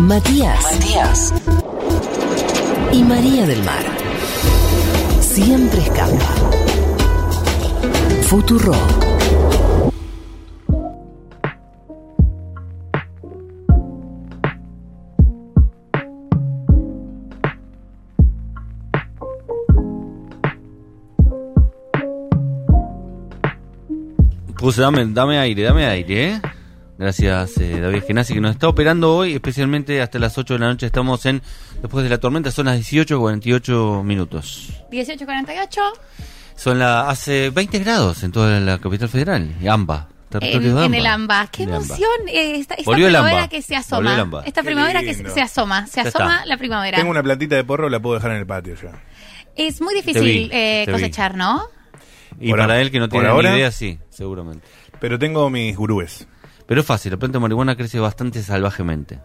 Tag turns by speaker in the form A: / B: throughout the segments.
A: Matías. Matías. Y María del Mar. Siempre escapa. Futuro.
B: Puse, dame, dame aire, dame aire, ¿eh? Gracias, eh, David Genasi, que nos está operando hoy, especialmente hasta las 8 de la noche. Estamos en, después de la tormenta, son las 18.48 minutos.
C: 1848.
B: Son las, hace 20 grados en toda la capital federal, AMBA.
C: En, en el AMBA. ¡Qué emoción! eh, esta esta primavera
B: AMBA.
C: que se asoma. Esta
D: Qué
C: primavera que
D: lindo.
C: se asoma. Se
B: Ya
C: asoma
B: está.
C: la primavera.
D: Tengo una plantita de porro, la puedo dejar en el patio ya.
C: Es muy difícil
B: vi,
C: eh,
B: te vi.
C: cosechar, ¿no?
B: Y
D: Por
B: para
D: a-
B: él que no tiene
D: ahora-
B: ni idea, sí, seguramente.
D: Pero tengo mis gurúes.
B: Pero es fácil, la planta de marihuana crece bastante salvajemente.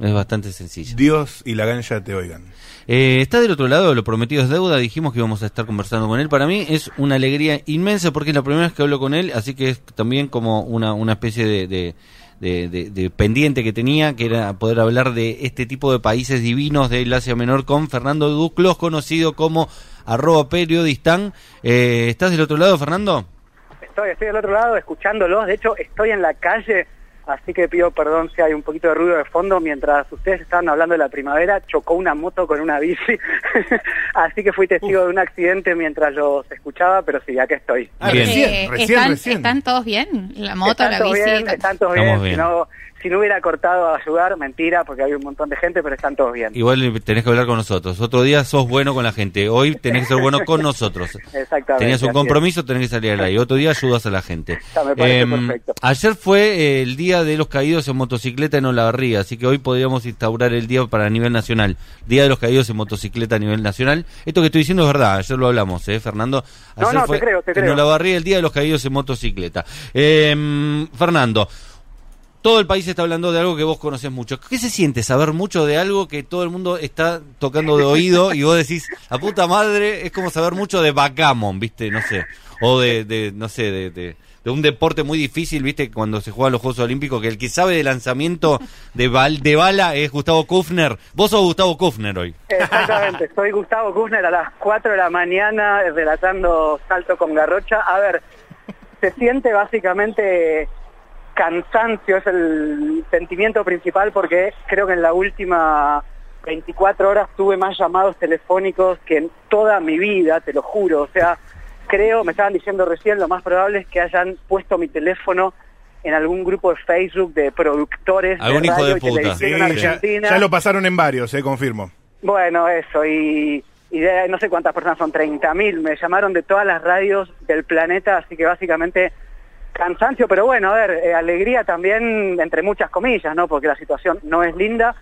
B: Es bastante sencilla.
D: Dios y la ganja te oigan.
B: Eh, está del otro lado, lo prometido es deuda, dijimos que íbamos a estar conversando con él. Para mí es una alegría inmensa porque es la primera vez que hablo con él, así que es también como una, una especie de, de, de- de- de pendiente que tenía, que era poder hablar de este tipo de países divinos del Asia Menor con Fernando Duclos, conocido como arroba periodistán. Eh, ¿Estás del otro lado, Fernando?
E: Estoy, estoy del otro lado escuchándolos. De hecho, estoy en la calle, así que pido perdón si hay un poquito de ruido de fondo. Mientras ustedes estaban hablando de la primavera, chocó una moto con una bici. así que fui testigo de un accidente mientras los escuchaba, pero sí, acá estoy.
D: Ah,
B: Bien.
D: recién,
C: Eh,
D: recién,
C: están,
D: recién.
C: están todos bien. La moto,
E: están
C: la
E: todos
C: bici.
E: bien, están todos bien.
B: bien.
E: Si, no, si no hubiera cortado a ayudar, mentira, porque hay un montón de gente, pero están todos bien.
B: Igual tenés que hablar con nosotros. Otro día sos bueno con la gente. Hoy tenés que ser bueno con nosotros.
E: Exactamente.
B: Tenías un
E: es.
B: compromiso, tenés que salir al aire. Otro día ayudas a la gente.
E: Ya me parece
B: Em,
E: perfecto.
B: ayer fue eh, el día de los caídos en motocicleta en Olavarría, así que hoy podríamos instaurar el día para nivel nacional. Día de los caídos en motocicleta a nivel nacional. Esto que estoy diciendo es verdad, ayer lo hablamos, ¿eh, Fernando?
E: No,
B: Ayer
E: no, te
B: fue
E: creo, te
B: En
E: creo.
B: Olavarría el día de los caídos en motocicleta. Em, Fernando. Todo el país está hablando de algo que vos conocés mucho. ¿Qué se siente saber mucho de algo que todo el mundo está tocando de oído y vos decís, la puta madre, es como saber mucho de backgammon, ¿viste? No sé. O de, de no sé, de un deporte muy difícil, ¿viste? Cuando se juegan los Juegos Olímpicos, que el que sabe de lanzamiento de, bal, de bala es Gustavo Kufner. Vos sos Gustavo Kufner hoy.
E: Exactamente, soy Gustavo Kufner a las 4 de la mañana eh, relatando Salto con Garrocha. A ver, se siente básicamente cansancio, es el sentimiento principal porque creo que en la última 24 horas tuve más llamados telefónicos que en toda mi vida, te lo juro. O sea, creo, me estaban diciendo recién, lo más probable es que hayan puesto mi teléfono en algún grupo de Facebook de productores
B: Algún
E: de
B: hijo
E: radio
B: de
E: y
B: puta.
D: Sí,
E: televisión
D: ya,
E: argentina.
D: ya lo pasaron en varios, eh, confirmo.
E: Bueno, eso, y, y de- no sé cuántas personas son, 30.000, me llamaron de todas las radios del planeta, así que básicamente cansancio, pero bueno, a ver, eh, alegría también, entre muchas comillas, ¿no? Porque la situación no es linda,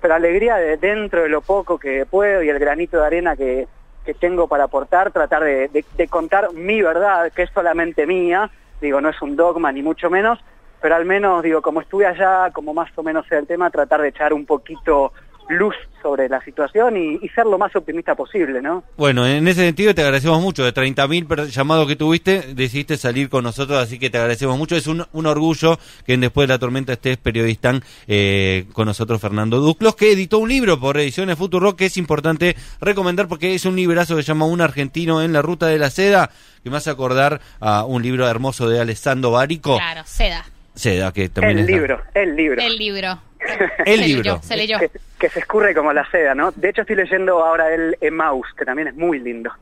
E: pero alegría de dentro de lo poco que puedo y el granito de arena que, que tengo para aportar, tratar de, contar mi verdad, que es solamente mía, digo, no es un dogma ni mucho menos, pero al menos, digo, como estuve allá, como más o menos el tema, tratar de echar un poquito luz sobre la situación y, y ser lo más optimista posible, ¿no?
B: Bueno, en ese sentido te agradecemos mucho. De 30.000 per- llamados que tuviste, decidiste salir con nosotros, así que te agradecemos mucho. Es un, un orgullo que en después de la tormenta estés periodistán eh, con nosotros Fernando Duclos, que editó un libro por Ediciones Futuro que es importante recomendar porque es un librazo que se llama Un argentino en la ruta de la seda, que me hace acordar a un libro hermoso de Alessandro Barico.
C: Claro, seda.
B: También
E: el
B: es-
E: libro, el libro.
C: El libro.
B: El
C: Se
B: libro.
C: leyó, se leyó.
E: Que, que se escurre como la seda, ¿no? De hecho estoy leyendo ahora el Emmaus, que también es muy lindo.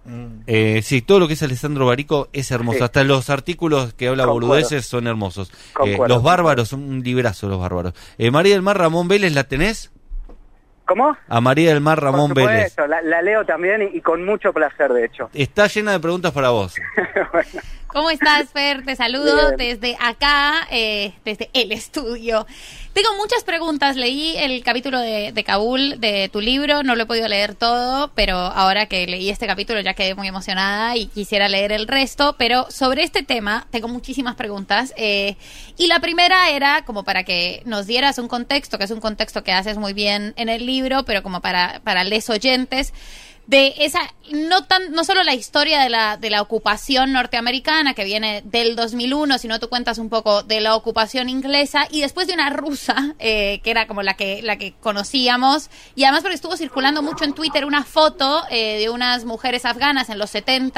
B: Eh, sí, todo lo que es Alessandro Barico es hermoso.
E: Sí.
B: Hasta los artículos que habla
E: Concuerdo.
B: boludeces son hermosos. Eh, los bárbaros, un librazo los bárbaros. Eh, María del Mar Ramón Vélez, ¿la tenés?
E: ¿Cómo?
B: A María del Mar Ramón
E: Por
B: Vélez.
E: la, la leo también y, y con mucho placer, de hecho.
B: Está llena de preguntas para vos.
E: Bueno,
C: ¿Cómo estás, Fer? Te saludo
E: Bien.
C: desde acá, eh, desde el estudio. Tengo muchas preguntas. Leí el capítulo de, de Kabul de tu libro, no lo he podido leer todo, pero ahora que leí este capítulo ya quedé muy emocionada y quisiera leer el resto. Pero sobre este tema tengo muchísimas preguntas. eh, y la primera era como para que nos dieras un contexto, que es un contexto que haces muy bien en el libro, pero como para, para les oyentes. De esa, no tan, no solo la historia de la, de la ocupación norteamericana que viene del 2001, sino tú cuentas un poco de la ocupación inglesa y después de una rusa, eh, que era como la que, la que conocíamos, y además porque estuvo circulando mucho en Twitter una foto eh, de unas mujeres afganas en los 70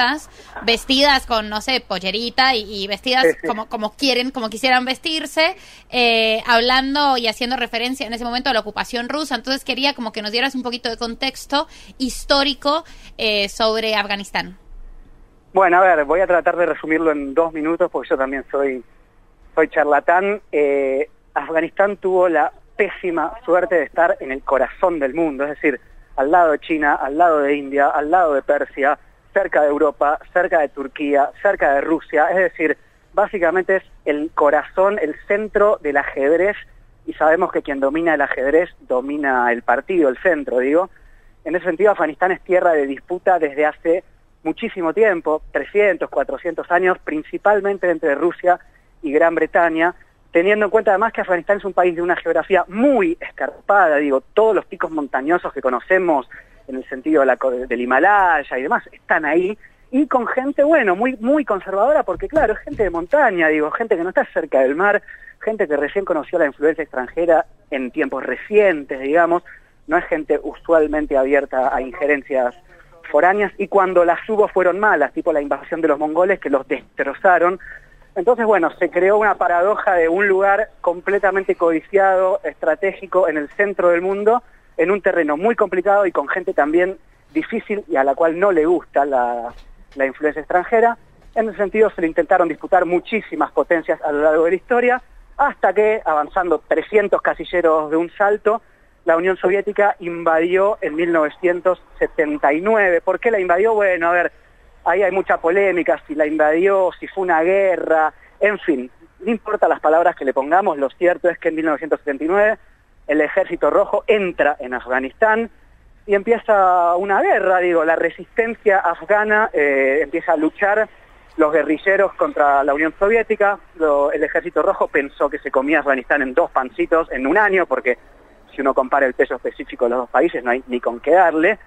C: vestidas con, no sé, pollerita y, y vestidas como, como quieren, como quisieran vestirse, eh, hablando y haciendo referencia en ese momento a la ocupación rusa. Entonces quería como que nos dieras un poquito de contexto histórico eh, sobre Afganistán.
E: Bueno, a ver, voy a tratar de resumirlo en dos minutos porque yo también soy, soy charlatán. Eh, Afganistán tuvo la pésima suerte de estar en el corazón del mundo, es decir, al lado de China, al lado de India, al lado de Persia, cerca de Europa, cerca de Turquía, cerca de Rusia, es decir, básicamente es el corazón, el centro del ajedrez y sabemos que quien domina el ajedrez domina el partido, el centro, digo. En ese sentido, Afganistán es tierra de disputa desde hace muchísimo tiempo, 300, 400 años, principalmente entre Rusia y Gran Bretaña, teniendo en cuenta además que Afganistán es un país de una geografía muy escarpada, digo, todos los picos montañosos que conocemos en el sentido de la del Himalaya y demás están ahí, y con gente, bueno, muy, muy conservadora, porque claro, es gente de montaña, digo, gente que no está cerca del mar, gente que recién conoció la influencia extranjera en tiempos recientes, digamos, no es gente usualmente abierta a injerencias foráneas y cuando las hubo fueron malas, tipo la invasión de los mongoles que los destrozaron. Entonces, bueno, se creó una paradoja de un lugar completamente codiciado, estratégico, en el centro del mundo, en un terreno muy complicado y con gente también difícil y a la cual no le gusta la, la influencia extranjera. En ese sentido, se le intentaron disputar muchísimas potencias a lo largo de la historia, hasta que, avanzando 300 casilleros de un salto, la Unión Soviética invadió en 1979. ¿Por qué la invadió? Bueno, a ver, ahí hay mucha polémica, si la invadió, si fue una guerra, en fin, no importa las palabras que le pongamos, lo cierto es que en 1979 el Ejército Rojo entra en Afganistán y empieza una guerra, digo, la resistencia afgana eh, empieza a luchar los guerrilleros contra la Unión Soviética, lo- el Ejército Rojo pensó que se comía Afganistán en dos pancitos en un año, porque si uno compara el peso específico de los dos países no hay ni con qué darle.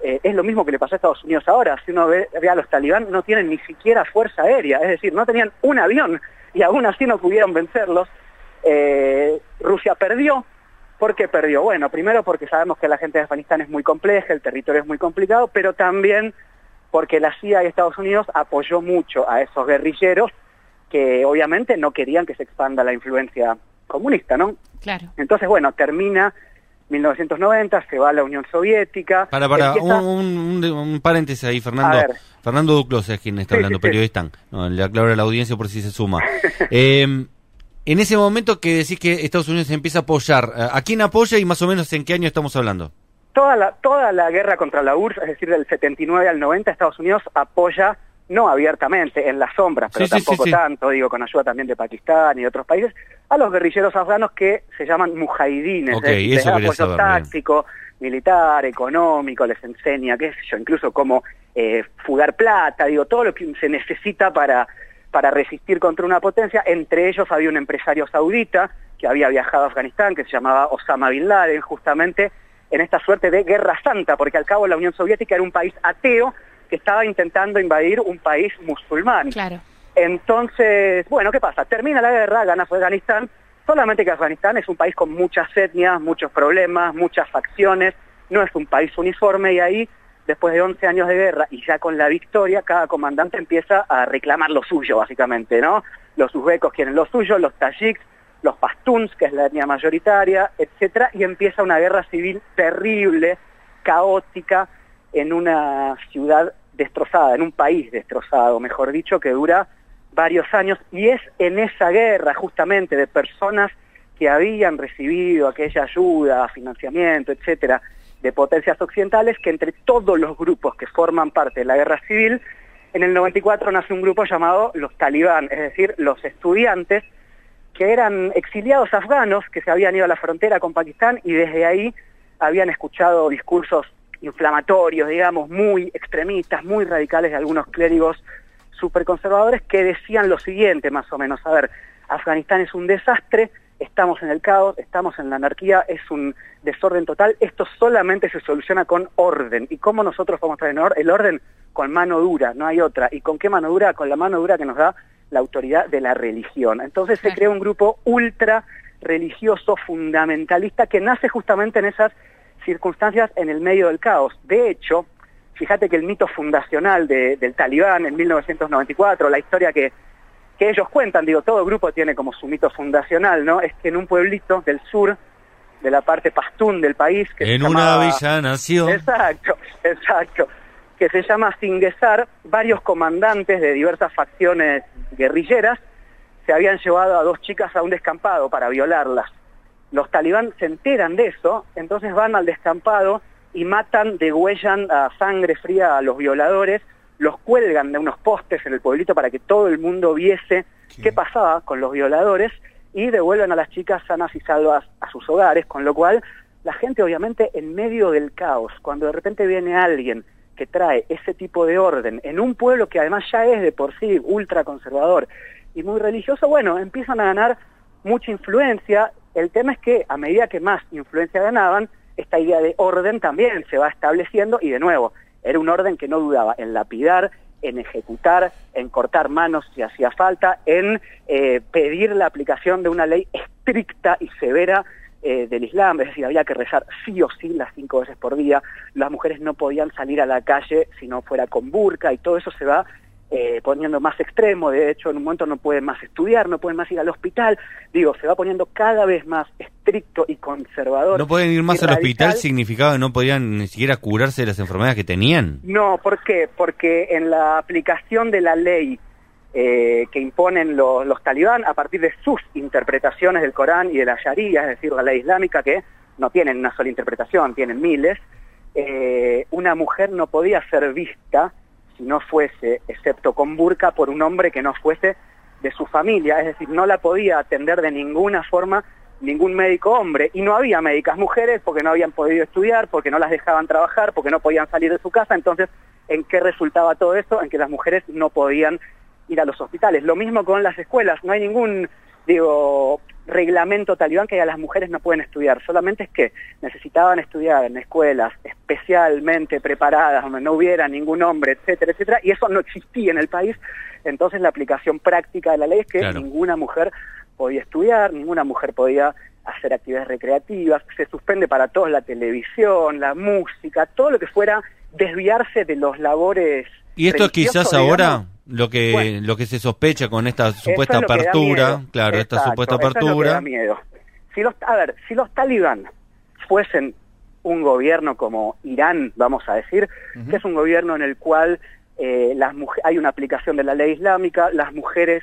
E: Eh, es lo mismo que le pasó a Estados Unidos ahora, si uno ve, ve a los talibán no tienen ni siquiera fuerza aérea, es decir, no tenían un avión y aún así no pudieron vencerlos. Eh, Rusia perdió, ¿Por qué perdió? Bueno, primero porque sabemos que la gente de Afganistán es muy compleja, el territorio es muy complicado, pero también porque la CIA y Estados Unidos apoyó mucho a esos guerrilleros que obviamente no querían que se expanda la influencia comunista, ¿no?
C: Claro.
E: Entonces, bueno, termina 1990, se va a la Unión Soviética.
B: Para, para, un,
E: empieza-
B: un, un- un paréntesis ahí, Fernando.
E: A ver.
B: Fernando Duclos es quien está
E: Sí,
B: hablando,
E: sí, sí.
B: periodista. No, le aclaro a la audiencia por si se suma. Eh, en ese momento que decís que Estados Unidos empieza a apoyar, ¿a quién apoya y más o menos en qué año estamos hablando?
E: toda la, toda la guerra contra la URSS, es decir, del 79 al 90, Estados Unidos apoya, no abiertamente, en las sombras, pero
B: Sí, sí, sí,
E: tampoco
B: sí.
E: tanto, digo, con ayuda también de Pakistán y de otros países, a los guerrilleros afganos que se llaman mujahidines,
B: Ok,
E: es decir, les da apoyo
B: bien.
E: táctico, militar, económico, les enseña, qué sé yo, incluso cómo eh, fugar plata, digo, todo lo que se necesita para, para resistir contra una potencia. Entre ellos había un empresario saudita que había viajado a Afganistán, que se llamaba Osama Bin Laden, justamente en esta suerte de guerra santa, porque al cabo la Unión Soviética era un país ateo que estaba intentando invadir un país musulmán.
C: Claro.
E: Entonces, bueno, ¿qué pasa? Termina la guerra, gana Afganistán, solamente que Afganistán es un país con muchas etnias, muchos problemas, muchas facciones, no es un país uniforme y ahí, después de 11 años de guerra y ya con la victoria, cada comandante empieza a reclamar lo suyo, básicamente, ¿no? Los uzbecos quieren lo suyo, los tajiks, los pastuns, que es la etnia mayoritaria, etcétera, y empieza una guerra civil terrible, caótica, en una ciudad destrozada, en un país destrozado, mejor dicho, que dura varios años, y es en esa guerra justamente de personas que habían recibido aquella ayuda, financiamiento, etcétera, de potencias occidentales, que entre todos los grupos que forman parte de la guerra civil, en el 94 nace un grupo llamado los talibán, es decir, los estudiantes que eran exiliados afganos que se habían ido a la frontera con Pakistán y desde ahí habían escuchado discursos inflamatorios, digamos, muy extremistas, muy radicales de algunos clérigos superconservadores que decían lo siguiente, más o menos, a ver, Afganistán es un desastre estamos en el caos, estamos en la anarquía, es un desorden total, esto solamente se soluciona con orden. ¿Y cómo nosotros vamos a traer el orden? Con mano dura, no hay otra. ¿Y con qué mano dura? Con la mano dura que nos da la autoridad de la religión. Entonces se crea un grupo ultra religioso fundamentalista que nace justamente en esas circunstancias en el medio del caos. De hecho, fíjate que el mito fundacional del talibán en 1994, la historia que que ellos cuentan, digo, todo grupo tiene como su mito fundacional, ¿no? Es que en un pueblito del sur, de la parte pastún del país... Que
B: en una villa nació.
E: Exacto, exacto. Que se llama Singuesar, varios comandantes de diversas facciones guerrilleras se habían llevado a dos chicas a un descampado para violarlas. Los talibán se enteran de eso, entonces van al descampado y matan, degüellan a sangre fría a los violadores los cuelgan de unos postes en el pueblito para que todo el mundo viese qué, pasaba con los violadores y devuelven a las chicas sanas y salvas a sus hogares, con lo cual la gente obviamente en medio del caos, cuando de repente viene alguien que trae ese tipo de orden en un pueblo que además ya es de por sí ultra conservador y muy religioso, bueno, empiezan a ganar mucha influencia. El tema es que a medida que más influencia ganaban, esta idea de orden también se va estableciendo y de nuevo, era un orden que no dudaba en lapidar, en ejecutar, en cortar manos si hacía falta, en eh, pedir la aplicación de una ley estricta y severa eh, del Islam, es decir, había que rezar sí o sí las cinco veces por día, las mujeres no podían salir a la calle si no fuera con burka y todo eso se va eh, poniendo más extremo, de hecho en un momento no pueden más estudiar, no pueden más ir al hospital, digo, se va poniendo cada vez más estricto y conservador.
B: ¿No pueden ir más al hospital significaba que no podían ni siquiera curarse de las enfermedades que tenían?
E: No, ¿por qué? Porque en la aplicación de la ley eh, que imponen los, los talibán a partir de sus interpretaciones del Corán y de la Sharia, es decir, la ley islámica, que no tienen una sola interpretación, tienen miles, eh, una mujer no podía ser vista si no fuese, excepto con burka, por un hombre que no fuese de su familia, es decir, no la podía atender de ninguna forma ningún médico hombre, y no había médicas mujeres porque no habían podido estudiar, porque no las dejaban trabajar, porque no podían salir de su casa, entonces, ¿en qué resultaba todo eso? En que las mujeres no podían ir a los hospitales. Lo mismo con las escuelas, no hay ningún, digo, reglamento talibán que a las mujeres no pueden estudiar, solamente es que necesitaban estudiar en escuelas especialmente preparadas, donde no hubiera ningún hombre, etcétera, etcétera, y eso no existía en el país, entonces la aplicación práctica de la ley es que ninguna mujer podía estudiar, ninguna mujer podía hacer actividades recreativas, se suspende para todos la televisión, la música, todo lo que fuera desviarse de los labores.
B: Y esto quizás ahora lo que lo que se sospecha con esta supuesta apertura, claro, esta supuesta apertura.
E: miedo. Si los, a ver, si los talibán fuesen un gobierno como Irán, vamos a decir, que es un gobierno en el cual eh, las hay una aplicación de la ley islámica, las mujeres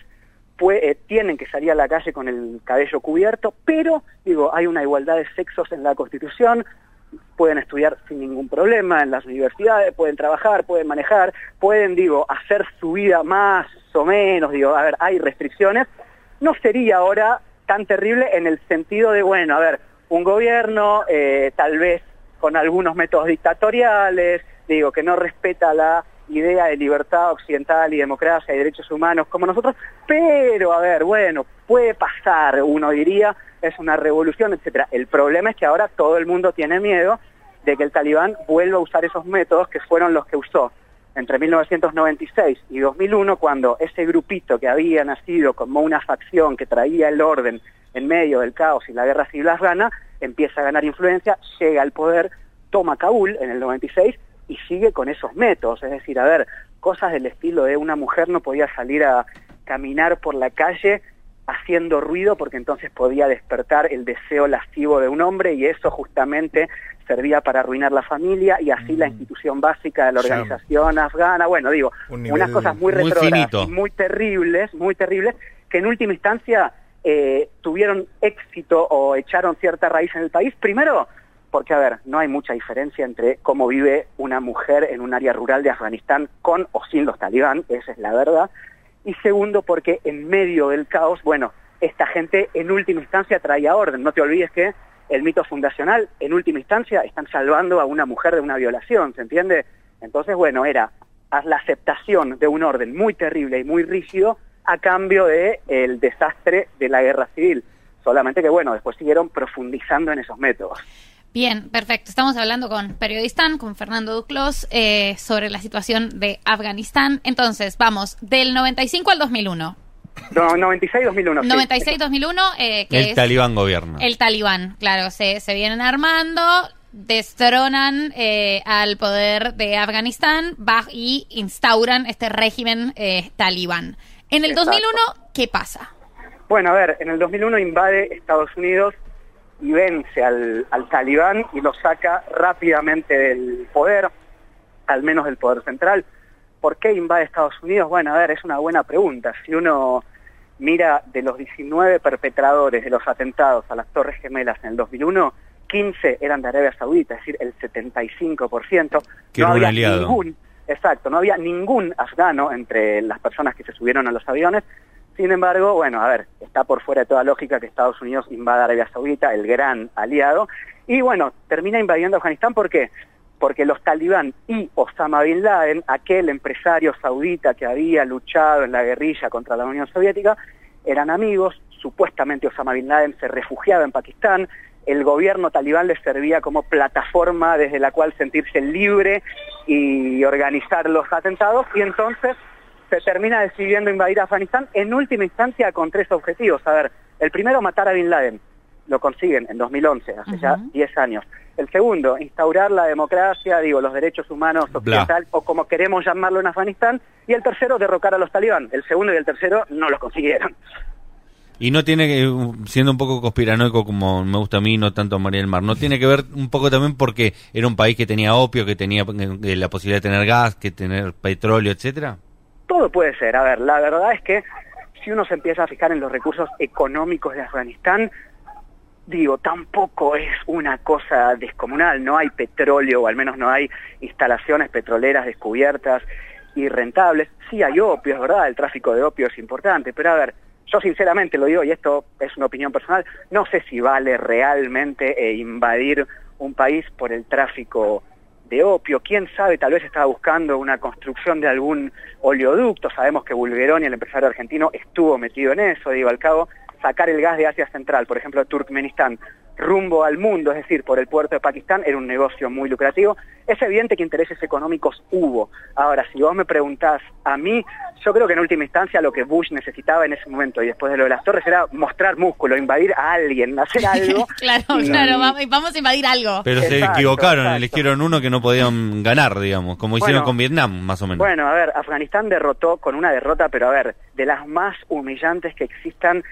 E: eh, tienen que salir a la calle con el cabello cubierto, pero digo, hay una igualdad de sexos en la Constitución, pueden estudiar sin ningún problema en las universidades, pueden trabajar, pueden manejar, pueden, digo, hacer su vida más o menos, digo, a ver, hay restricciones, no sería ahora tan terrible en el sentido de, bueno, a ver, un gobierno eh, tal vez con algunos métodos dictatoriales, digo, que no respeta la idea de libertad occidental y democracia y derechos humanos como nosotros, pero a ver, bueno, puede pasar, uno diría, es una revolución, etcétera. El problema es que ahora todo el mundo tiene miedo de que el talibán vuelva a usar esos métodos que fueron los que usó entre 1996 y 2001, cuando ese grupito que había nacido como una facción que traía el orden en medio del caos y la guerra civil afgana, empieza a ganar influencia, llega al poder, toma Kabul en el 96 y sigue con esos métodos. Es decir, a ver, cosas del estilo de una mujer no podía salir a caminar por la calle haciendo ruido porque entonces podía despertar el deseo lascivo de un hombre y eso justamente servía para arruinar la familia y así la mm. institución básica de la organización afgana. Bueno, digo, unas cosas muy, muy retrógradas, muy terribles, muy terribles, que en última instancia eh, tuvieron éxito o echaron cierta raíz en el país. Primero, porque, a ver, no hay mucha diferencia entre cómo vive una mujer en un área rural de Afganistán con o sin los talibán, esa es la verdad y segundo porque en medio del caos, bueno, esta gente en última instancia traía orden. No te olvides que el mito fundacional, en última instancia, están salvando a una mujer de una violación, ¿se entiende? Entonces, bueno, era la aceptación de un orden muy terrible y muy rígido a cambio de el desastre de la guerra civil. solamente que bueno, después siguieron profundizando en esos métodos.
C: Bien, perfecto. Estamos hablando con Periodistán, con Fernando Duclos, eh, sobre la situación de Afganistán. Entonces, vamos, del 95 al 2001.
E: No, 96-2001. sí.
C: 96-2001, eh, que
B: El
C: es
B: talibán gobierna.
C: el talibán, claro, se, se vienen armando, destronan eh, al poder de Afganistán baj- y instauran este régimen eh, talibán. En el
E: Exacto.
C: 2001, ¿qué pasa?
E: Bueno, a ver, en el 2001 invade Estados Unidos y vence al, al talibán y lo saca rápidamente del poder, al menos del poder central. ¿Por qué invade Estados Unidos? Bueno, a ver, es una buena pregunta. Si uno mira de los 19 perpetradores de los atentados a las Torres Gemelas en el 2001, 15 eran de Arabia Saudita, es decir, el 75%.
B: Que un
E: había
B: aliado.
E: ningún, exacto, no había ningún afgano entre las personas que se subieron a los aviones. Sin embargo, bueno, a ver, está por fuera de toda lógica que Estados Unidos invada Arabia Saudita, el gran aliado, y bueno, termina invadiendo Afganistán, ¿por qué? Porque los talibán y Osama Bin Laden, aquel empresario saudita que había luchado en la guerrilla contra la Unión Soviética, eran amigos, supuestamente Osama Bin Laden se refugiaba en Pakistán, el gobierno talibán les servía como plataforma desde la cual sentirse libre y organizar los atentados, y entonces se termina decidiendo invadir Afganistán en última instancia con tres objetivos. A ver, el primero, matar a Bin Laden. Lo consiguen en 2011, hace ya
C: Ujú.
E: 10 años. El segundo, instaurar la democracia, digo, los derechos humanos occidental, o como queremos llamarlo en Afganistán. Y el tercero, derrocar a los talibán. El segundo y el tercero no los consiguieron.
B: Y no tiene que, siendo un poco conspiranoico como me gusta a mí, no tanto a María del Mar, no tiene que ver un poco también porque era un país que tenía opio, que tenía eh, la posibilidad de tener gas, que tener petróleo, etcétera.
E: Todo puede ser. A ver, la verdad es que si uno se empieza a fijar en los recursos económicos de Afganistán, digo, tampoco es una cosa descomunal. No hay petróleo, o al menos no hay instalaciones petroleras descubiertas y rentables. Sí hay opio, es verdad, el tráfico de opio es importante, pero a ver, yo sinceramente lo digo, y esto es una opinión personal, no sé si vale realmente eh, invadir un país por el tráfico de opio, quién sabe, tal vez estaba buscando una construcción de algún oleoducto, sabemos que Bulgeroni, el empresario argentino, estuvo metido en eso, digo, al cabo, sacar el gas de Asia Central, por ejemplo, Turkmenistán, rumbo al mundo, es decir, por el puerto de Pakistán, era un negocio muy lucrativo. Es evidente que intereses económicos hubo. Ahora, si vos me preguntás a mí, yo creo que en última instancia lo que Bush necesitaba en ese momento y después de lo de las torres era mostrar músculo, invadir a alguien, hacer algo.
C: claro,
E: Y-
C: claro, vamos, vamos a invadir algo.
B: Pero se equivocaron,
E: exacto.
B: eligieron uno que no podían ganar, digamos, como hicieron
E: Bueno.
B: con Vietnam, más o menos.
E: Bueno, a ver, Afganistán derrotó con una derrota, pero a ver, de las más humillantes que existan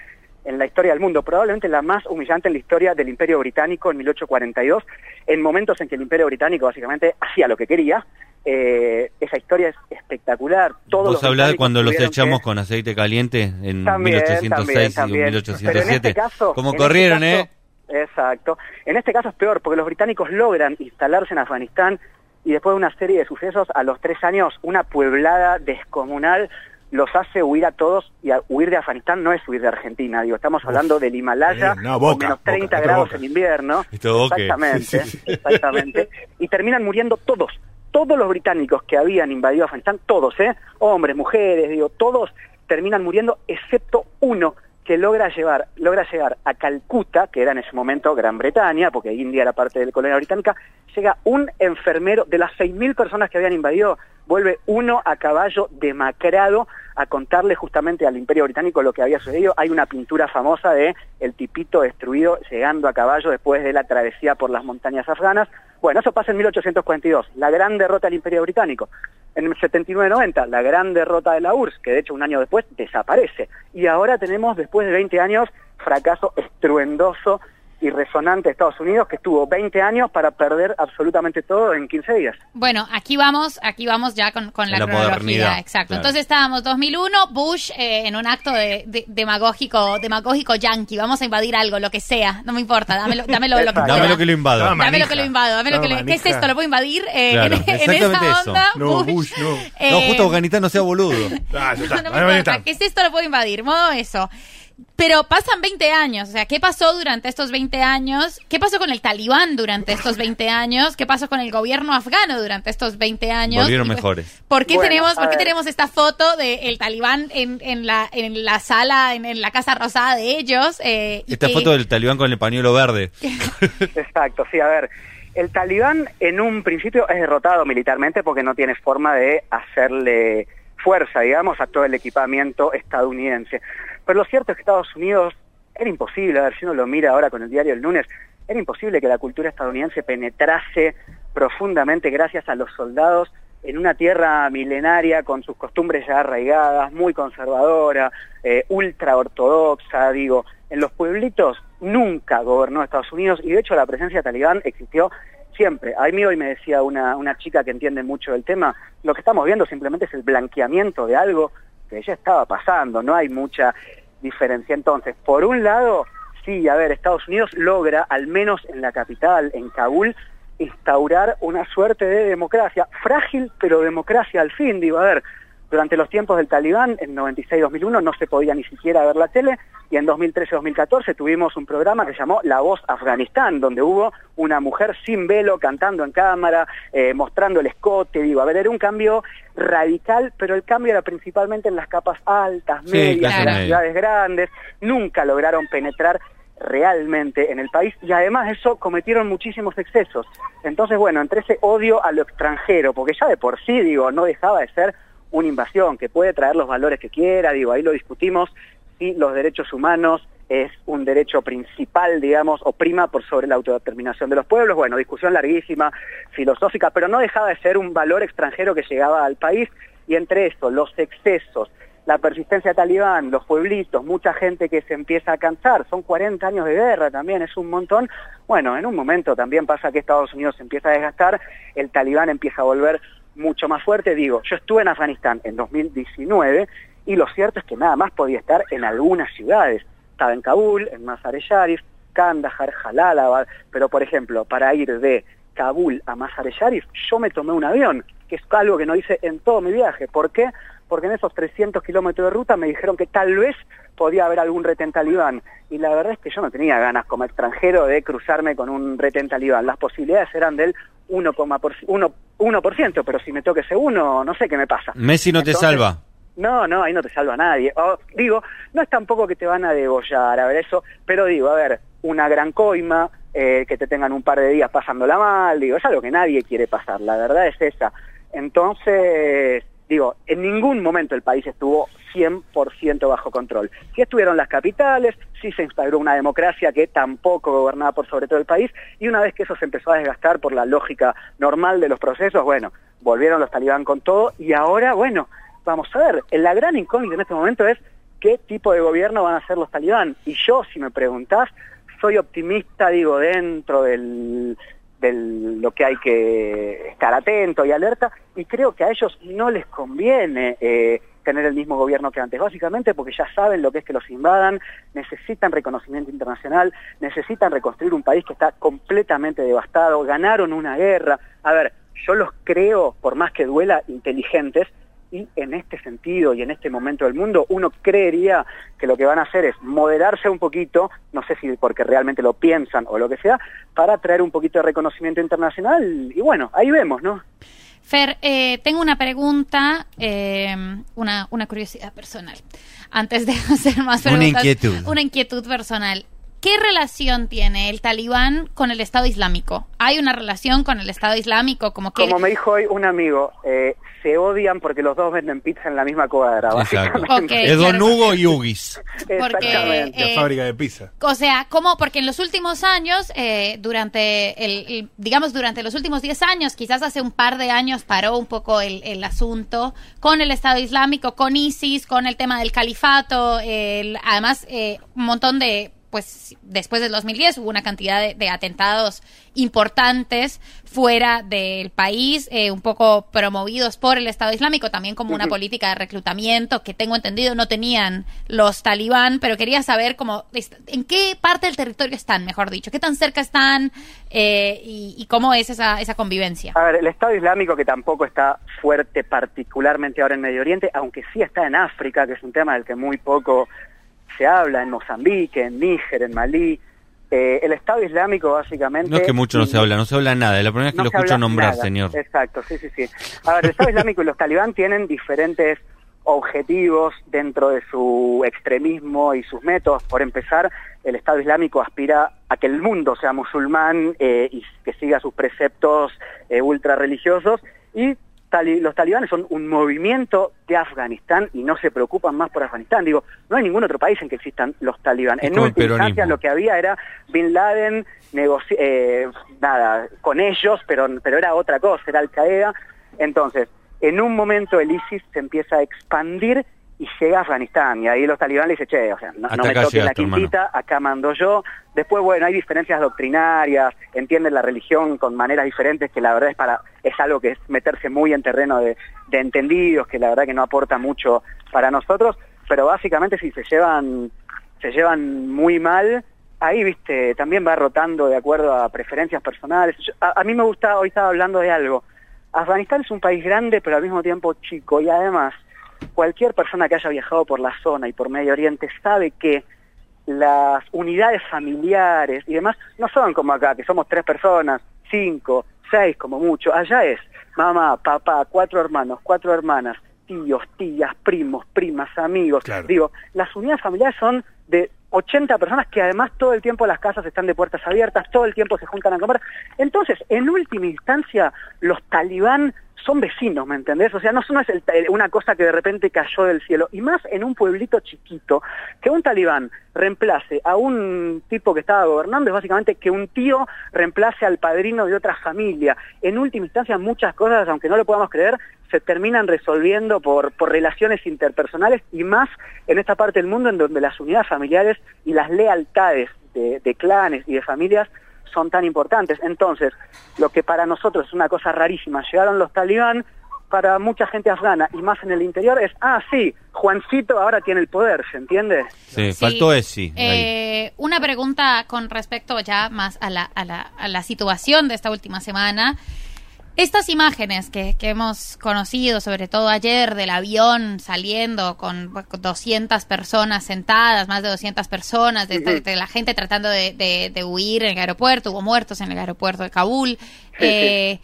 E: en la historia del mundo, probablemente la más humillante en la historia del Imperio Británico en 1842, en momentos en que el Imperio Británico básicamente hacía lo que quería. Eh, esa historia es espectacular. Todos
B: Vos hablás cuando los echamos
E: que-
B: con aceite caliente en
E: También,
B: 1806
E: también,
B: y
E: también. Pero en
B: 1807.
E: este caso-
B: ¿Cómo
E: en
B: corrieron,
E: este
B: eh?
E: Exacto. En este caso es peor, porque los británicos logran instalarse en Afganistán y después de una serie de sucesos, a los tres años, una pueblada descomunal los hace huir a todos y a- huir de Afganistán no es huir de Argentina, digo, estamos hablando del Himalaya,
D: eh,
E: con menos 30
D: Boca, esto
E: grados
D: Boca.
E: en invierno, exactamente,
D: Sí, sí, sí.
E: exactamente, y terminan muriendo todos, todos los británicos que habían invadido Afganistán, todos, ¿eh? hombres, mujeres, digo, todos terminan muriendo excepto uno que logra llevar, logra llegar a Calcuta, que era en ese momento Gran Bretaña, porque India era parte de la colonia británica, llega un enfermero de las 6.000 personas que habían invadido, vuelve uno a caballo demacrado a contarle justamente al Imperio Británico lo que había sucedido. Hay una pintura famosa de el tipito destruido llegando a caballo después de la travesía por las montañas afganas. Bueno, eso pasa en 1842, la gran derrota del Imperio Británico. En el 79-90, la gran derrota de la URSS, que de hecho un año después desaparece. Y ahora tenemos, después de 20 años, fracaso estruendoso y resonante de Estados Unidos, que estuvo 20 años para perder absolutamente todo en 15 días.
C: Bueno, aquí vamos, aquí vamos ya con, con la,
B: La
C: cronología.
B: modernidad,
C: Exacto.
B: claro.
C: Entonces estábamos 2001, Bush eh, en un acto de, de- demagógico, demagógico yankee. Vamos a invadir algo, lo que sea, no me importa. Dámelo, dámelo lo que.
B: Dame lo que lo invado.
D: Dame.
C: Dame lo que
D: manija.
C: lo invado, dame lo que le- ¿Qué es
D: manija.
C: esto? ¿Lo puedo invadir? Eh,
B: Claro,
C: en, en
B: exactamente
C: esa
B: eso.
C: onda,
D: No, Bush, no.
B: No,
C: eh,
B: justo Afganistán no sea boludo.
D: Ah, ya está.
C: no me importa.
D: está.
C: ¿Qué es esto? Lo puedo invadir. Modo eso. Pero pasan 20 años, o sea, ¿qué pasó durante estos 20 años? ¿Qué pasó con el talibán durante estos 20 años? ¿Qué pasó con el gobierno afgano durante estos 20 años?
B: Volvieron
C: pues,
B: mejores.
C: ¿Por qué,
E: Bueno,
C: tenemos, ¿por qué tenemos esta foto del talibán en, en, la, en la sala, en, en la casa rosada de ellos? eh, y
B: Esta
C: que-
B: foto del talibán con el pañuelo verde.
E: Exacto, sí, a ver. El talibán en un principio es derrotado militarmente porque no tiene forma de hacerle fuerza, digamos, a todo el equipamiento estadounidense. Pero lo cierto es que Estados Unidos era imposible, a ver si uno lo mira ahora con el diario El Lunes, era imposible que la cultura estadounidense penetrase profundamente gracias a los soldados en una tierra milenaria con sus costumbres ya arraigadas, muy conservadora, eh, ultra ortodoxa, digo, en los pueblitos nunca gobernó Estados Unidos y de hecho la presencia talibán existió siempre. A mí hoy me decía una, una chica que entiende mucho del tema, lo que estamos viendo simplemente es el blanqueamiento de algo que ya estaba pasando, no hay mucha diferencia. Entonces, por un lado, sí, a ver, Estados Unidos logra, al menos en la capital, en Kabul, instaurar una suerte de democracia, frágil pero democracia al fin, digo, a ver, durante los tiempos del talibán, en 96-2001 no se podía ni siquiera ver la tele y en 2013-2014 tuvimos un programa que se llamó La Voz Afganistán, donde hubo una mujer sin velo cantando en cámara, eh, mostrando el escote, digo, a ver, era un cambio radical, pero el cambio era principalmente en las capas altas,
B: Sí,
E: medias, en las
B: media.
E: ciudades grandes, nunca lograron penetrar realmente en el país y además de eso cometieron muchísimos excesos. Entonces, bueno, entre ese odio a lo extranjero, porque ya de por sí, digo, no dejaba de ser una invasión que puede traer los valores que quiera, digo, ahí lo discutimos, si los derechos humanos es un derecho principal, digamos, o prima por sobre la autodeterminación de los pueblos, bueno, discusión larguísima, filosófica, pero no dejaba de ser un valor extranjero que llegaba al país y entre eso, los excesos, la persistencia talibán, los pueblitos, mucha gente que se empieza a cansar, son 40 años de guerra también, es un montón. Bueno, en un momento también pasa que Estados Unidos se empieza a desgastar, el talibán empieza a volver mucho más fuerte. Digo, yo estuve en Afganistán en 2019 y lo cierto es que nada más podía estar en algunas ciudades. Estaba en Kabul, en Mazar-e-Sharif, Kandahar, Jalalabad, pero por ejemplo, para ir de Kabul a Mazar-e-Sharif, yo me tomé un avión, que es algo que no hice en todo mi viaje. ¿Por qué? Porque en esos 300 kilómetros de ruta me dijeron que tal vez podía haber algún retén talibán. Y la verdad es que yo no tenía ganas como extranjero de cruzarme con un retén talibán. Las posibilidades eran del 1,1%, 1%, pero si me toque ese uno, no sé qué me pasa.
B: Messi no te salva.
E: No, no, ahí no te salva nadie. O, digo, no es tampoco que te van a degollar, a ver eso, pero digo, a ver, una gran coima, eh, que te tengan un par de días pasándola mal, digo, es algo que nadie quiere pasar, la verdad es esa. Entonces, digo, en ningún momento el país estuvo 100% bajo control. Sí estuvieron las capitales, sí se instauró una democracia que tampoco gobernaba por sobre todo el país, y una vez que eso se empezó a desgastar por la lógica normal de los procesos, bueno, volvieron los talibán con todo, y ahora, bueno, vamos a ver, la gran incógnita en este momento es qué tipo de gobierno van a ser los talibán. Y yo, si me preguntás, soy optimista, digo, dentro del, del lo que hay que estar atento y alerta, y creo que a ellos no les conviene eh, tener el mismo gobierno que antes, básicamente porque ya saben lo que es que los invadan, necesitan reconocimiento internacional, necesitan reconstruir un país que está completamente devastado, ganaron una guerra. A ver, yo los creo, por más que duela, inteligentes, y en este sentido y en este momento del mundo uno creería que lo que van a hacer es moderarse un poquito, no sé si porque realmente lo piensan o lo que sea, para traer un poquito de reconocimiento internacional y bueno, ahí vemos, ¿no?
C: Fer, eh, tengo una pregunta, eh, una, una curiosidad personal. Antes de hacer más
B: Una
C: preguntas.
B: inquietud.
C: Una inquietud personal. ¿Qué relación tiene el talibán con el Estado Islámico? ¿Hay una relación con el Estado Islámico? Como que
E: Como me dijo hoy un amigo, eh, se odian porque los dos venden pizza en la misma cuadra,
B: Exacto.
E: básicamente.
C: Ok,
B: es Don. Hugo y Ugis.
C: Porque,
E: Exactamente.
D: La
C: Eh,
D: fábrica de pizza.
C: O sea, ¿cómo? Porque en los últimos años, eh, durante el, el- digamos, durante los últimos 10 años, quizás hace un par de años paró un poco el, el asunto con el Estado Islámico, con ISIS, con el tema del califato, el- además eh, un montón de, pues después del 2010 hubo una cantidad de, de atentados importantes fuera del país, eh, un poco promovidos por el Estado Islámico, también como una política de reclutamiento que tengo entendido no tenían los talibán, pero quería saber cómo, en qué parte del territorio están, mejor dicho, qué tan cerca están eh, y, y cómo es esa, esa convivencia.
E: A ver, el Estado Islámico que tampoco está fuerte particularmente ahora en Medio Oriente, aunque sí está en África, que es un tema del que muy poco se habla en Mozambique, en Níger, en Malí. Eh, el Estado Islámico básicamente...
B: No es que mucho no se habla, no se habla nada. Es la primera vez que
E: no
B: lo escucho nombrar,
E: nada.
B: señor.
E: Exacto, sí, sí, sí. A ver, el Estado Islámico y los talibán tienen diferentes objetivos dentro de su extremismo y sus métodos. Por empezar, el Estado Islámico aspira a que el mundo sea musulmán eh, y que siga sus preceptos eh, ultra religiosos y tali- los talibanes son un movimiento de Afganistán y no se preocupan más por Afganistán. Digo, no hay ningún otro país en que existan los talibanes.
B: Es
E: En última instancia, lo que había era Bin Laden, eh, nada, con ellos, pero, pero era otra cosa, era Al Qaeda. Entonces, en un momento el ISIS se empieza a expandir y llega a Afganistán. Y ahí los talibanes le dicen, che, o sea, no, me toquen la quintita, acá mando yo. Después, bueno, hay diferencias doctrinarias, entienden la religión con maneras diferentes, que la verdad es para es algo que es meterse muy en terreno de, de entendidos, que la verdad que no aporta mucho para nosotros, pero básicamente si se llevan se llevan muy mal, ahí, viste, también va rotando de acuerdo a preferencias personales. Yo- a, a mí me gusta, hoy estaba hablando de algo. Afganistán es un país grande, pero al mismo tiempo chico, y además, cualquier persona que haya viajado por la zona y por Medio Oriente sabe que las unidades familiares y demás no son como acá, que somos tres personas, cinco, seis como mucho. Allá es mamá, papá, cuatro hermanos, cuatro hermanas, tíos, tías, primos, primas, amigos.
D: Claro.
E: Digo, las unidades familiares son de 80 personas que además todo el tiempo las casas están de puertas abiertas, todo el tiempo se juntan a comer. Entonces, en última instancia, los talibán son vecinos, ¿me entendés? O sea, no, es el- el- una cosa que de repente cayó del cielo. Y más en un pueblito chiquito, que un talibán reemplace a un tipo que estaba gobernando es básicamente que un tío reemplace al padrino de otra familia. En última instancia, muchas cosas, aunque no lo podamos creer, se terminan resolviendo por, por relaciones interpersonales y más en esta parte del mundo en donde las unidades familiares y las lealtades de, de clanes y de familias son tan importantes. Entonces, lo que para nosotros es una cosa rarísima, llegaron los talibán, para mucha gente afgana y más en el interior es, ah, sí, Juancito ahora tiene el poder, ¿se entiende?
B: Sí,
C: Sí.
B: faltó ese. ahí.
C: Eh, una pregunta con respecto ya más a la, a, la, a la situación de esta última semana. Estas imágenes que, que hemos conocido, sobre todo ayer, del avión saliendo con 200 personas sentadas, más de 200 personas, de, de- de la gente tratando de, de- de huir en el aeropuerto, hubo muertos en el aeropuerto de Kabul, eh,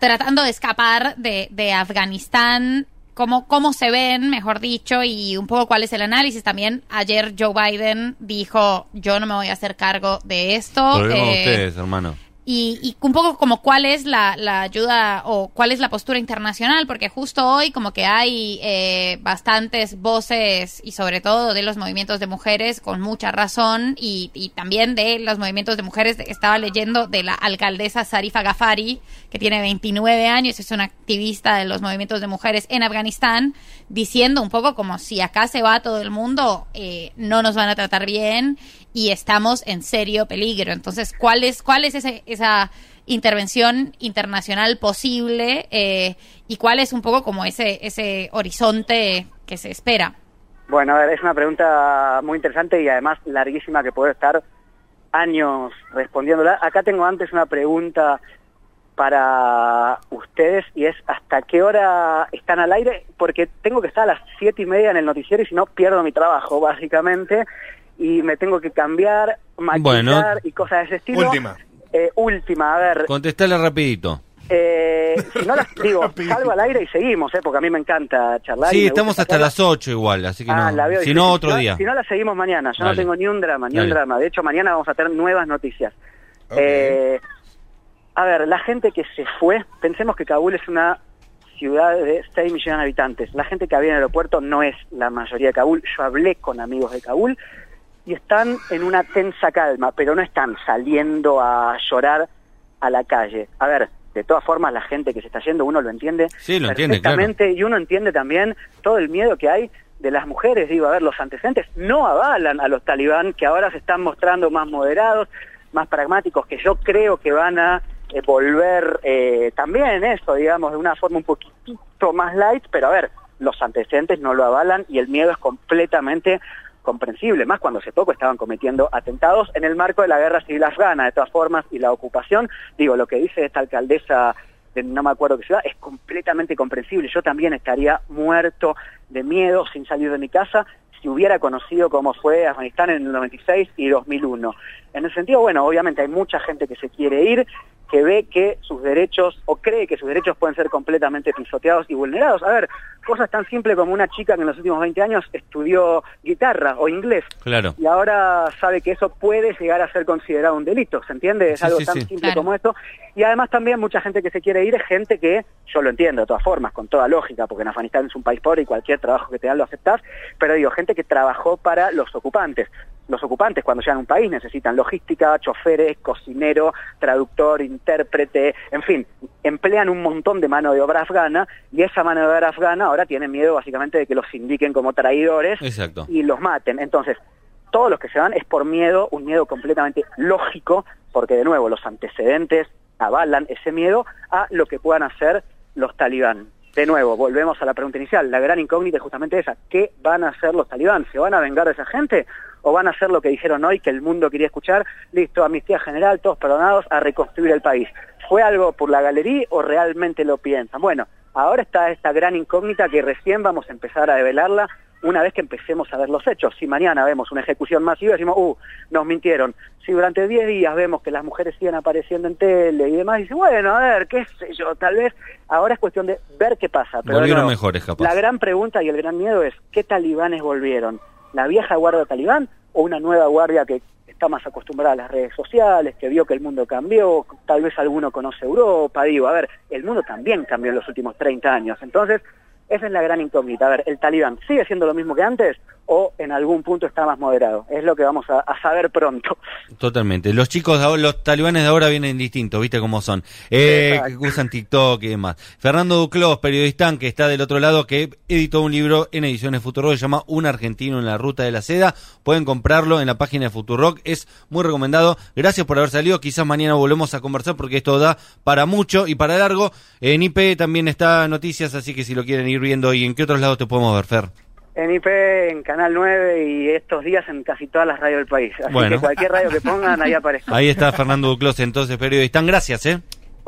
C: tratando de escapar de, de Afganistán. Cómo, cómo se ven, mejor dicho, y un poco cuál es el análisis. También ayer Joe Biden dijo, yo no me voy a hacer cargo de esto.
B: Volvemos a
C: eh,
B: ustedes, hermano.
C: Y, y un poco como cuál es la, la ayuda o cuál es la postura internacional, porque justo hoy como que hay eh, bastantes voces y sobre todo de los movimientos de mujeres con mucha razón y, y también de los movimientos de mujeres. Estaba leyendo de la alcaldesa Sarifa Ghaffari, que tiene 29 años, es una activista de los movimientos de mujeres en Afganistán, diciendo un poco como si acá se va todo el mundo, eh, no nos van a tratar bien y estamos en serio peligro. Entonces, ¿cuál es, cuál es ese, esa intervención internacional posible eh, y cuál es un poco como ese, ese horizonte que se espera?
E: Bueno, a ver, es una pregunta muy interesante y además larguísima que puedo estar años respondiéndola. Acá tengo antes una pregunta para ustedes y es ¿hasta qué hora están al aire? Porque tengo que estar a las siete y media en el noticiero y si no pierdo mi trabajo, básicamente, y me tengo que cambiar, maquillar
B: Bueno.
E: y cosas de ese estilo.
D: Última.
E: Eh, última, a ver,
B: Contestale rapidito.
E: eh, si no las digo, salgo al aire y seguimos, eh, porque a mí me encanta charlar.
B: Sí, estamos hasta las 8 igual, así que
E: Ah,
B: no.
E: la veo
B: Si
E: difícil.
B: no, otro día.
E: Si no, la seguimos mañana. Yo
B: Dale.
E: no tengo ni un drama, ni
B: Dale.
E: un drama. De hecho, mañana vamos a tener nuevas noticias. Eh, a ver, la gente que se fue, pensemos que Kabul es una ciudad de 6 millones de habitantes. La gente que había en el aeropuerto no es la mayoría de Kabul. Yo hablé con amigos de Kabul y están en una tensa calma, pero no están saliendo a llorar a la calle. A ver, de todas formas, la gente que se está yendo, uno lo entiende
B: Sí, lo entiende, claro.
E: perfectamente y uno entiende también todo el miedo que hay de las mujeres. Digo, a ver, los antecedentes no avalan a los talibán que ahora se están mostrando más moderados, más pragmáticos, que yo creo que van a eh, volver eh, también eso, digamos, de una forma un poquitito más light, pero a ver, los antecedentes no lo avalan y el miedo es completamente comprensible, más cuando hace poco estaban cometiendo atentados en el marco de la guerra civil afgana, de todas formas, y la ocupación, digo, lo que dice esta alcaldesa de no me acuerdo qué ciudad, es completamente comprensible. Yo también estaría muerto de miedo sin salir de mi casa si hubiera conocido cómo fue Afganistán en el 96 y 2001. En el sentido, bueno, obviamente hay mucha gente que se quiere ir, que ve que sus derechos o cree que sus derechos pueden ser completamente pisoteados y vulnerados. A ver, cosas tan simples como una chica que en los últimos 20 años estudió guitarra o inglés
B: Claro.
E: y ahora sabe que eso puede llegar a ser considerado un delito, ¿se entiende? Es
B: Sí,
E: algo
B: sí,
E: tan
B: sí.
E: simple
C: Claro.
E: como esto. Y además también mucha gente que se quiere ir es gente que, yo lo entiendo de todas formas, con toda lógica, porque en Afganistán es un país pobre y cualquier trabajo que te dan lo aceptás, pero digo, gente que trabajó para los ocupantes. Los ocupantes cuando llegan a un país necesitan logística, choferes, cocinero, traductor, intérprete, en fin, emplean un montón de mano de obra afgana y esa mano de obra afgana ahora tiene miedo básicamente de que los indiquen como traidores
B: Exacto.
E: y los maten. Entonces, todos los que se van es por miedo, un miedo completamente lógico, porque de nuevo los antecedentes avalan ese miedo a lo que puedan hacer los talibán. De nuevo, volvemos a la pregunta inicial. La gran incógnita es justamente esa. ¿Qué van a hacer los talibán? ¿Se van a vengar de esa gente? ¿O van a hacer lo que dijeron hoy, que el mundo quería escuchar? Listo, amnistía general, todos perdonados, a reconstruir el país. ¿Fue algo por la galería o realmente lo piensan? Bueno, ahora está esta gran incógnita que recién vamos a empezar a develarla una vez que empecemos a ver los hechos. Si mañana vemos una ejecución masiva, decimos, uh, nos mintieron. Si durante 10 días vemos que las mujeres siguen apareciendo en tele y demás, dice, bueno, a ver, qué sé yo, tal vez ahora es cuestión de ver qué pasa. Pero
B: Volvieron
E: nuevo,
B: mejores, capaz.
E: La gran pregunta y el gran miedo es, ¿qué talibanes volvieron? ¿La vieja guardia talibán o una nueva guardia que está más acostumbrada a las redes sociales, que vio que el mundo cambió, tal vez alguno conoce Europa, digo, a ver, el mundo también cambió en los últimos 30 años, entonces esa es la gran incógnita. A ver, ¿el talibán sigue siendo lo mismo que antes o en algún punto está más moderado? Es lo que vamos a, a saber pronto.
B: Totalmente. Los chicos, de ahora- los talibanes de ahora vienen distintos, ¿viste cómo son? Eh, que usan TikTok y demás. Fernando Duclos, periodista que está del otro lado, que editó un libro en Ediciones Futurock que se llama Un argentino en la ruta de la seda. Pueden comprarlo en la página de Futurock. Es muy recomendado. Gracias por haber salido. Quizás mañana volvemos a conversar porque esto da para mucho y para largo. En IP también está noticias, así que si lo quieren ir viendo. ¿Y en qué otros lados te podemos ver, Fer?
E: En IP, en Canal 9 y estos días en casi todas las radios del país. Así
B: Bueno.
E: que cualquier radio que pongan, ahí aparece.
B: Ahí está Fernando Duclos, entonces periodista. Gracias, ¿eh?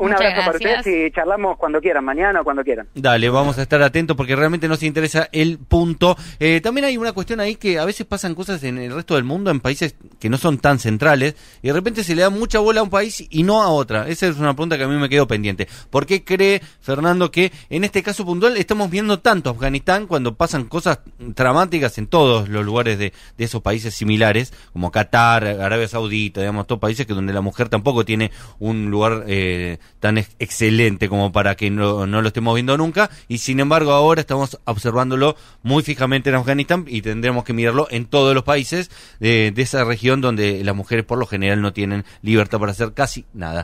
E: Un
C: Muchas
E: abrazo para
C: gracias.
E: ustedes y charlamos cuando quieran, mañana o cuando quieran.
B: Dale, vamos a estar atentos porque realmente nos interesa el punto. Eh, también hay una cuestión ahí que a veces pasan cosas en el resto del mundo, en países que no son tan centrales, y de repente se le da mucha bola a un país y no a otra. Esa es una pregunta que a mí me quedó pendiente. ¿Por qué cree Fernando que en este caso puntual estamos viendo tanto Afganistán cuando pasan cosas dramáticas en todos los lugares de, de esos países similares, como Qatar, Arabia Saudita, digamos, todos países que donde la mujer tampoco tiene un lugar eh, tan ex- excelente como para que no, no lo estemos viendo nunca, y sin embargo ahora estamos observándolo muy fijamente en Afganistán y tendremos que mirarlo en todos los países de, de esa región donde las mujeres por lo general no tienen libertad para hacer casi nada.